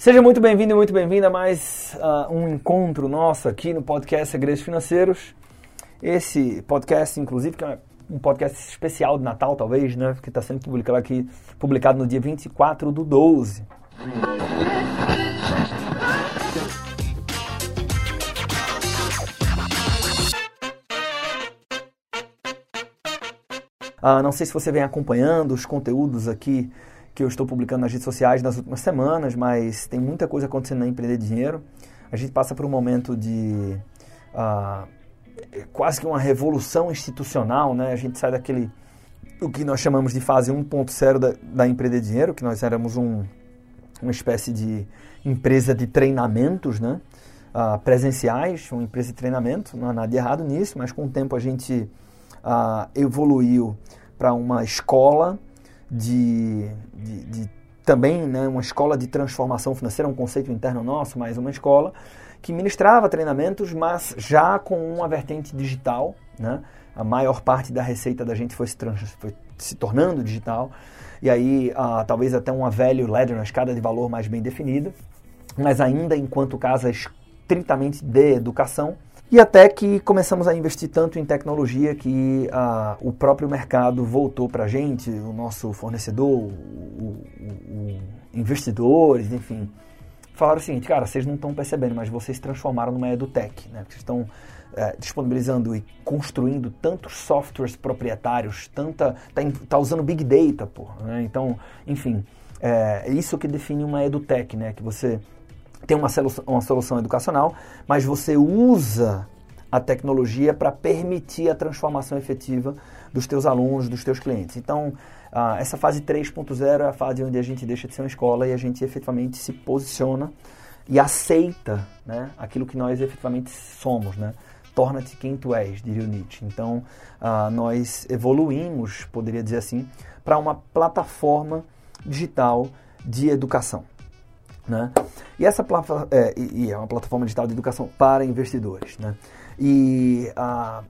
Seja muito bem-vindo e muito bem-vinda a mais uh, um encontro nosso aqui no podcast Segredos Financeiros. Esse podcast, inclusive, que é um podcast especial de Natal, talvez, né? Que está sendo publicado aqui, publicado no dia 24 do 12. Uh, não sei se você vem acompanhando os conteúdos aqui que eu estou publicando nas redes sociais nas últimas semanas, mas tem muita coisa acontecendo na Empreender Dinheiro. A gente passa por um momento de uh, quase que uma revolução institucional, né? A gente sai daquele o que nós chamamos de fase 1.0 da, da Empreender Dinheiro, que nós éramos um, uma espécie de empresa de treinamentos, né? Uh, presenciais, uma empresa de treinamento, não há nada de errado nisso, mas com o tempo a gente uh, evoluiu para uma escola de, de, de também né, uma escola de transformação financeira, um conceito interno nosso, mas uma escola que ministrava treinamentos, mas já com uma vertente digital. Né? A maior parte da receita da gente foi se, foi se tornando digital. E aí, uh, talvez até uma velho ladder, uma escada de valor mais bem definida, mas ainda enquanto casa estritamente de educação, e até que começamos a investir tanto em tecnologia que ah, o próprio mercado voltou para a gente, o nosso fornecedor, o, o, o, investidores, enfim, falaram o seguinte, cara, vocês não estão percebendo, mas vocês se transformaram numa edutech, né? Vocês estão é, disponibilizando e construindo tantos softwares proprietários, tanta, tá, tá usando big data, porra, né? Então, enfim, é isso que define uma edutech, né? Que você tem uma solução, uma solução educacional, mas você usa a tecnologia para permitir a transformação efetiva dos teus alunos, dos teus clientes. Então, uh, essa fase 3.0 é a fase onde a gente deixa de ser uma escola e a gente efetivamente se posiciona e aceita né, aquilo que nós efetivamente somos. Né? Torna-te quem tu és, diria o Nietzsche. Então, uh, nós evoluímos, poderia dizer assim, para uma plataforma digital de educação. Né? E essa é, e é uma plataforma digital de educação para investidores. Né? E a,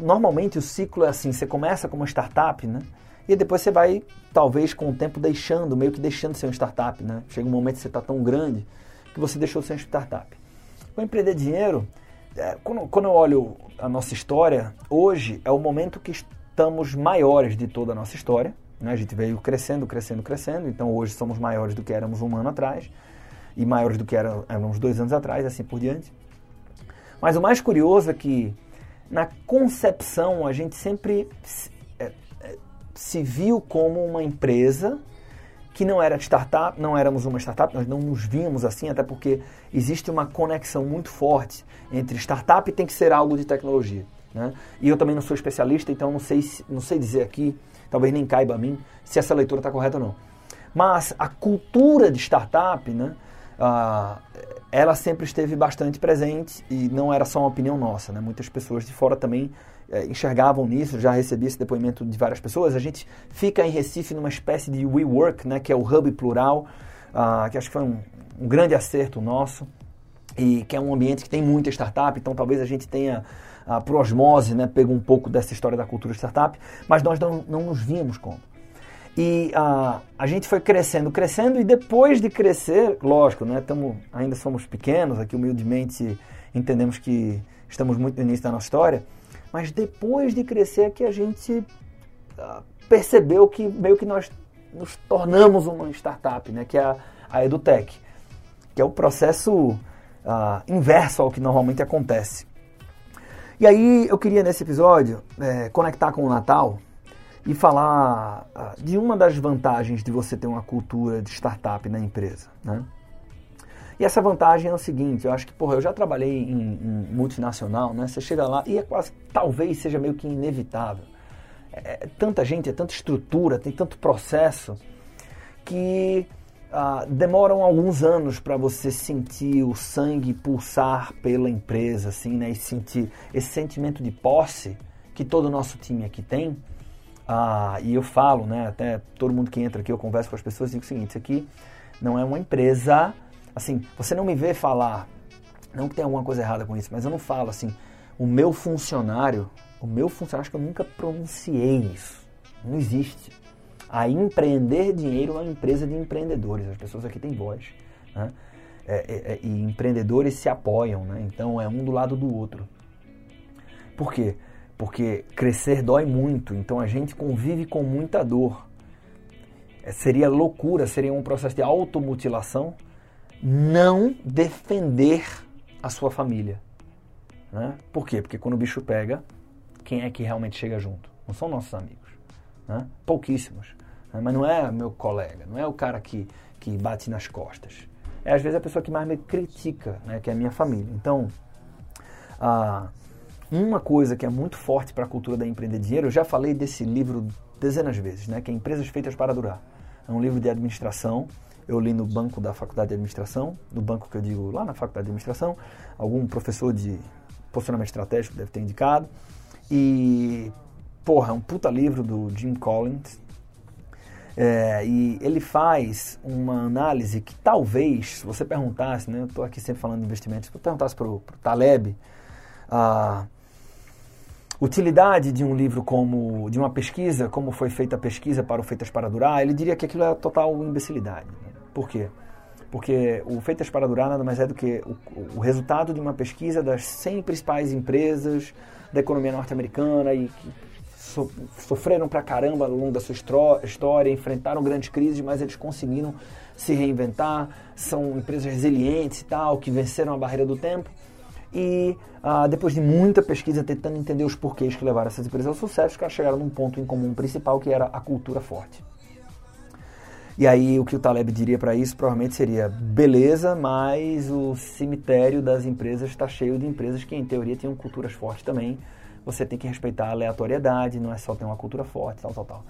normalmente o ciclo é assim: você começa como uma startup, né? e depois você vai, talvez com o tempo, deixando, meio que deixando de ser uma startup. Né? Chega um momento que você está tão grande que você deixou de ser uma startup. Com empreender dinheiro, é, quando, quando eu olho a nossa história, hoje é o momento que estamos maiores de toda a nossa história. Né? A gente veio crescendo, crescendo, crescendo. Então hoje somos maiores do que éramos um ano atrás e maiores do que éramos dois anos atrás, assim por diante. Mas o mais curioso é que na concepção a gente sempre é, é, se viu como uma empresa que não era startup, não éramos uma startup, nós não nos víamos assim, até porque existe uma conexão muito forte entre startup e tem que ser algo de tecnologia. Né? E eu também não sou especialista, então não sei, não sei dizer aqui talvez nem caiba a mim se essa leitura está correta ou não. Mas a cultura de startup, né, uh, ela sempre esteve bastante presente e não era só uma opinião nossa. Né? Muitas pessoas de fora também uh, enxergavam nisso, já recebi esse depoimento de várias pessoas. A gente fica em Recife numa espécie de WeWork, né, que é o hub plural, uh, que acho que foi um, um grande acerto nosso e que é um ambiente que tem muita startup, então talvez a gente tenha ah, por osmose, né, pegou um pouco dessa história da cultura startup, mas nós não, não nos vimos como. E ah, a gente foi crescendo, crescendo, e depois de crescer, lógico, né, tamo, ainda somos pequenos, aqui humildemente entendemos que estamos muito no início da nossa história, mas depois de crescer é que a gente ah, percebeu que meio que nós nos tornamos uma startup, né, que é a, a EduTech, que é o processo inverso ao que normalmente acontece. E aí eu queria nesse episódio é, conectar com o Natal e falar ah, de uma das vantagens de você ter uma cultura de startup na empresa. Né? E essa vantagem é o seguinte, eu acho que, porra, eu já trabalhei em, em multinacional, né? Você chega lá e é quase, talvez seja meio que inevitável. É, é tanta gente, é tanta estrutura, tem tanto processo que ah, demoram alguns anos para você sentir o sangue pulsar pela empresa, assim, né? E sentir esse sentimento de posse que todo o nosso time aqui tem. Ah, e eu falo, né? Até todo mundo que entra aqui, eu converso com as pessoas e digo o seguinte: isso aqui não é uma empresa. Assim, você não me vê falar, não que tenha alguma coisa errada com isso, mas eu não falo assim, o meu funcionário, o meu funcionário, acho que eu nunca pronunciei isso. Não existe. A empreender dinheiro uma empresa de empreendedores. As pessoas aqui têm voz. Né? É, é, é, e empreendedores se apoiam, né? então é um do lado do outro. Por quê? Porque crescer dói muito, então a gente convive com muita dor. É, seria loucura, seria um processo de automutilação não defender a sua família. Né? Por quê? Porque quando o bicho pega, quem é que realmente chega junto? Não são nossos amigos. Né? Pouquíssimos. Né? Mas não é meu colega, não é o cara que, que bate nas costas. É às vezes a pessoa que mais me critica, né? que é a minha família. Então, ah, uma coisa que é muito forte para a cultura da empreender dinheiro, eu já falei desse livro dezenas de vezes, né? que é Empresas Feitas para Durar. É um livro de administração eu li no banco da faculdade de administração, no banco que eu digo lá na faculdade de administração, algum professor de posicionamento estratégico deve ter indicado. E, porra, é um puta livro do Jim Collins. É, e ele faz uma análise que talvez, se você perguntasse, né, eu estou aqui sempre falando de investimentos, se você perguntasse para o Taleb a utilidade de um livro como, de uma pesquisa, como foi feita a pesquisa para o Feitas para Durar, ele diria que aquilo é total imbecilidade. Por quê? Porque o Feitas para Durar nada mais é do que o, o resultado de uma pesquisa das 100 principais empresas da economia norte-americana e que so, sofreram pra caramba ao longo da sua história, enfrentaram grandes crises, mas eles conseguiram se reinventar, são empresas resilientes e tal, que venceram a barreira do tempo. E ah, depois de muita pesquisa, tentando entender os porquês que levaram essas empresas ao sucesso, os caras chegaram num ponto em comum principal, que era a cultura forte. E aí o que o Taleb diria para isso provavelmente seria beleza, mas o cemitério das empresas está cheio de empresas que em teoria tinham culturas fortes também. Você tem que respeitar a aleatoriedade, não é só ter uma cultura forte, tal, tal, tal.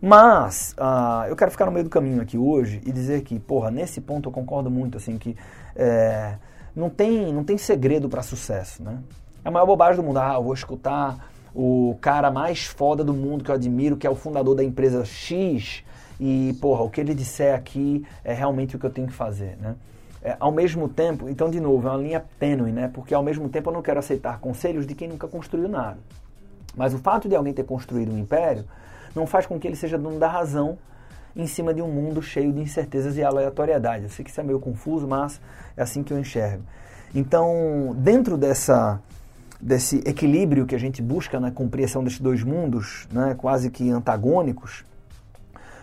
Mas uh, eu quero ficar no meio do caminho aqui hoje e dizer que, porra, nesse ponto eu concordo muito, assim, que é, não, tem, não tem segredo para sucesso, né? É a maior bobagem do mundo. Ah, eu vou escutar o cara mais foda do mundo que eu admiro, que é o fundador da empresa X, e, porra, o que ele disser aqui é realmente o que eu tenho que fazer, né? É, ao mesmo tempo, então, de novo, é uma linha tênue, né? Porque ao mesmo tempo eu não quero aceitar conselhos de quem nunca construiu nada. Mas o fato de alguém ter construído um império não faz com que ele seja dono da razão em cima de um mundo cheio de incertezas e aleatoriedade. Eu sei que isso é meio confuso, mas é assim que eu enxergo. Então, dentro dessa, desse equilíbrio que a gente busca na compreensão desses dois mundos, né, quase que antagônicos,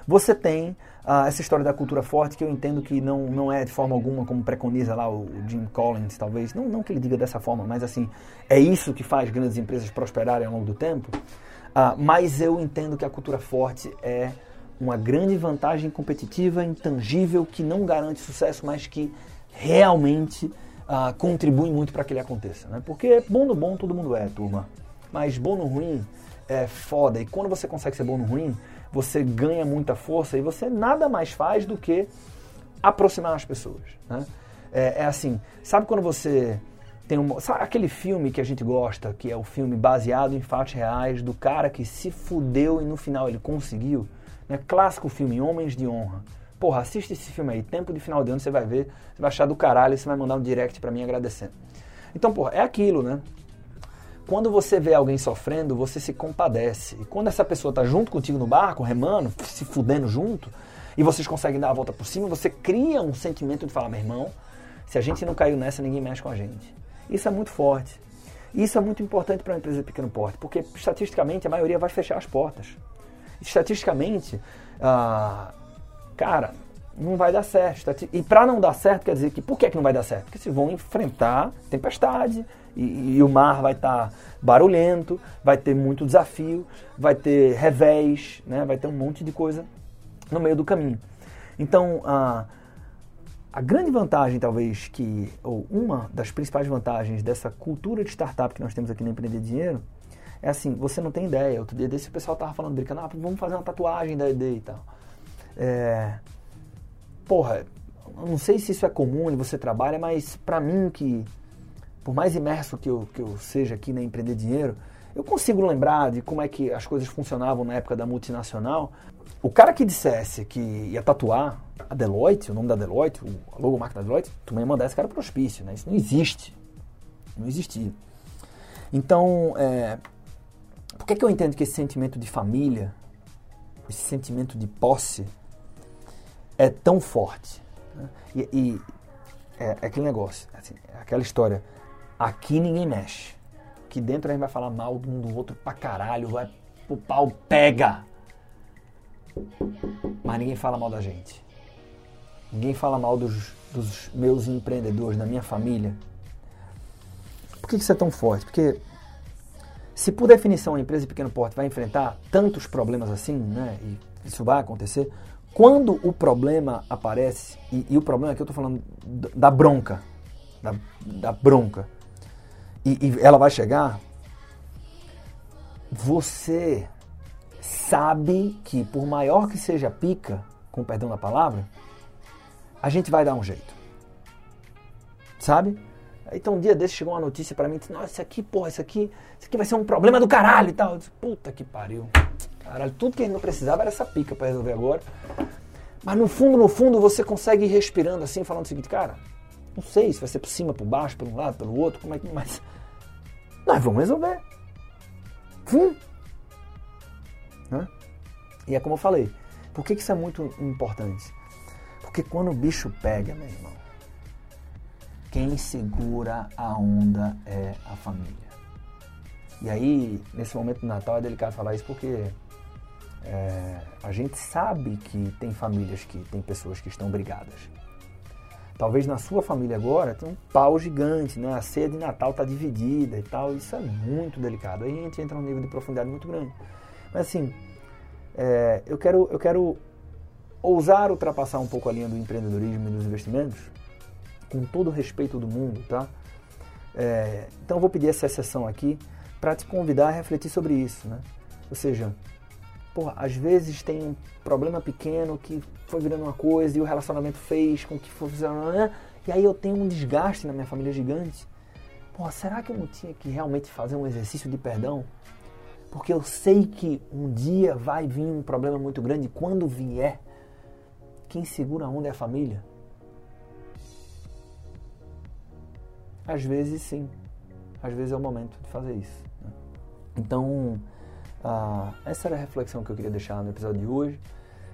você tem ah, essa história da cultura forte que eu entendo que não, não é de forma alguma como preconiza lá o, o Jim Collins, talvez. Não, não que ele diga dessa forma, mas assim, é isso que faz grandes empresas prosperarem ao longo do tempo. Ah, mas eu entendo que a cultura forte é uma grande vantagem competitiva, intangível, que não garante sucesso, mas que realmente ah, contribui muito para que ele aconteça. Né? Porque bom no bom todo mundo é, turma. Mas bom no ruim é foda. E quando você consegue ser bom no ruim, você ganha muita força e você nada mais faz do que aproximar as pessoas. Né? É, é, assim, sabe quando você tem um, sabe aquele filme que a gente gosta, que é o filme baseado em fatos reais do cara que se fudeu e no final ele conseguiu? Né? Clássico filme, Homens de Honra. Porra, assiste esse filme aí, tempo de final de ano, você vai ver, você vai achar do caralho e você vai mandar um direct para mim agradecendo. Então, porra, é aquilo, né? Quando você vê alguém sofrendo, você se compadece. E quando essa pessoa está junto contigo no barco, remando, se fudendo junto, e vocês conseguem dar a volta por cima, você cria um sentimento de falar, meu irmão, se a gente não caiu nessa, ninguém mexe com a gente. Isso é muito forte. Isso é muito importante para uma empresa de pequeno porte, porque estatisticamente a maioria vai fechar as portas. Estatisticamente, ah, cara, não vai dar certo. E para não dar certo, quer dizer que por que, que não vai dar certo? Porque vocês vão enfrentar tempestade, e, e o mar vai estar tá barulhento, vai ter muito desafio, vai ter revés, né? vai ter um monte de coisa no meio do caminho. Então, a, a grande vantagem, talvez, que, ou uma das principais vantagens dessa cultura de startup que nós temos aqui no Empreender Dinheiro, é assim, você não tem ideia. Outro dia desse o pessoal tava falando, brincando, ah, vamos fazer uma tatuagem da ED e tal. É, porra, não sei se isso é comum e você trabalha, mas para mim que por mais imerso que eu, que eu seja aqui na Empreender Dinheiro, eu consigo lembrar de como é que as coisas funcionavam na época da multinacional. O cara que dissesse que ia tatuar a Deloitte, o nome da Deloitte, a logomarca da Deloitte, tu ia mandar esse cara pro hospício, né? Isso não existe. Não existia. Então, é, por que, que eu entendo que esse sentimento de família, esse sentimento de posse é tão forte. Né? E, e é, é, aquele negócio, assim, é aquela história. Aqui ninguém mexe. Aqui dentro a gente vai falar mal um do outro pra caralho, vai, o pau pega. Mas ninguém fala mal da gente. Ninguém fala mal dos, dos meus empreendedores, da minha família. Por que isso é tão forte? Porque se por definição a empresa de pequeno porte vai enfrentar tantos problemas assim, né, e isso vai acontecer, quando o problema aparece, e, e o problema aqui eu estou falando da bronca, da, da bronca, e, e ela vai chegar, você sabe que por maior que seja a pica, com perdão da palavra, a gente vai dar um jeito. Sabe? Então um dia desse chegou uma notícia para mim, disse, nossa, isso aqui, porra, isso aqui, isso aqui vai ser um problema do caralho e tal. Eu disse, puta que pariu. Caralho, tudo que a gente não precisava era essa pica para resolver agora. Mas no fundo, no fundo, você consegue ir respirando assim, falando o seguinte, cara, não sei se vai ser por cima, por baixo, por um lado, pelo outro, como é que. Mas. Nós vamos resolver. Hum. Né? E é como eu falei. Por que isso é muito importante? Porque quando o bicho pega, meu irmão, quem segura a onda é a família. E aí, nesse momento do Natal, é delicado falar isso porque é, a gente sabe que tem famílias que tem pessoas que estão brigadas. Talvez na sua família agora tem um pau gigante, né? A ceia de Natal está dividida e tal. Isso é muito delicado. Aí a gente entra num nível de profundidade muito grande. Mas assim, é, eu, quero, eu quero ousar ultrapassar um pouco a linha do empreendedorismo e dos investimentos, com todo o respeito do mundo, tá? É, então eu vou pedir essa exceção aqui para te convidar a refletir sobre isso, né? Ou seja, porra, às vezes tem um problema pequeno que foi virando uma coisa e o relacionamento fez com que fosse né? e aí eu tenho um desgaste na minha família gigante. Porra, será que eu não tinha que realmente fazer um exercício de perdão? Porque eu sei que um dia vai vir um problema muito grande. Quando vier, quem segura a onda é a família. Às vezes sim. Às vezes é o momento de fazer isso. Né? Então, ah, essa era a reflexão que eu queria deixar no episódio de hoje.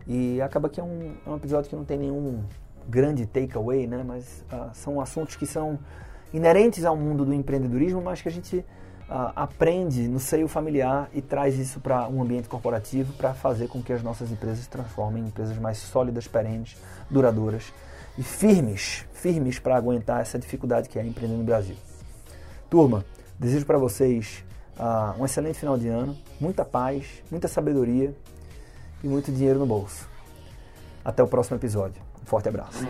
E acaba que é um, é um episódio que não tem nenhum grande takeaway, né? Mas ah, são assuntos que são inerentes ao mundo do empreendedorismo, mas que a gente uh, aprende no seio familiar e traz isso para um ambiente corporativo para fazer com que as nossas empresas se transformem em empresas mais sólidas, perenes, duradouras e firmes, firmes para aguentar essa dificuldade que é empreender no Brasil. Turma, desejo para vocês uh, um excelente final de ano, muita paz, muita sabedoria e muito dinheiro no bolso. Até o próximo episódio. Um forte abraço.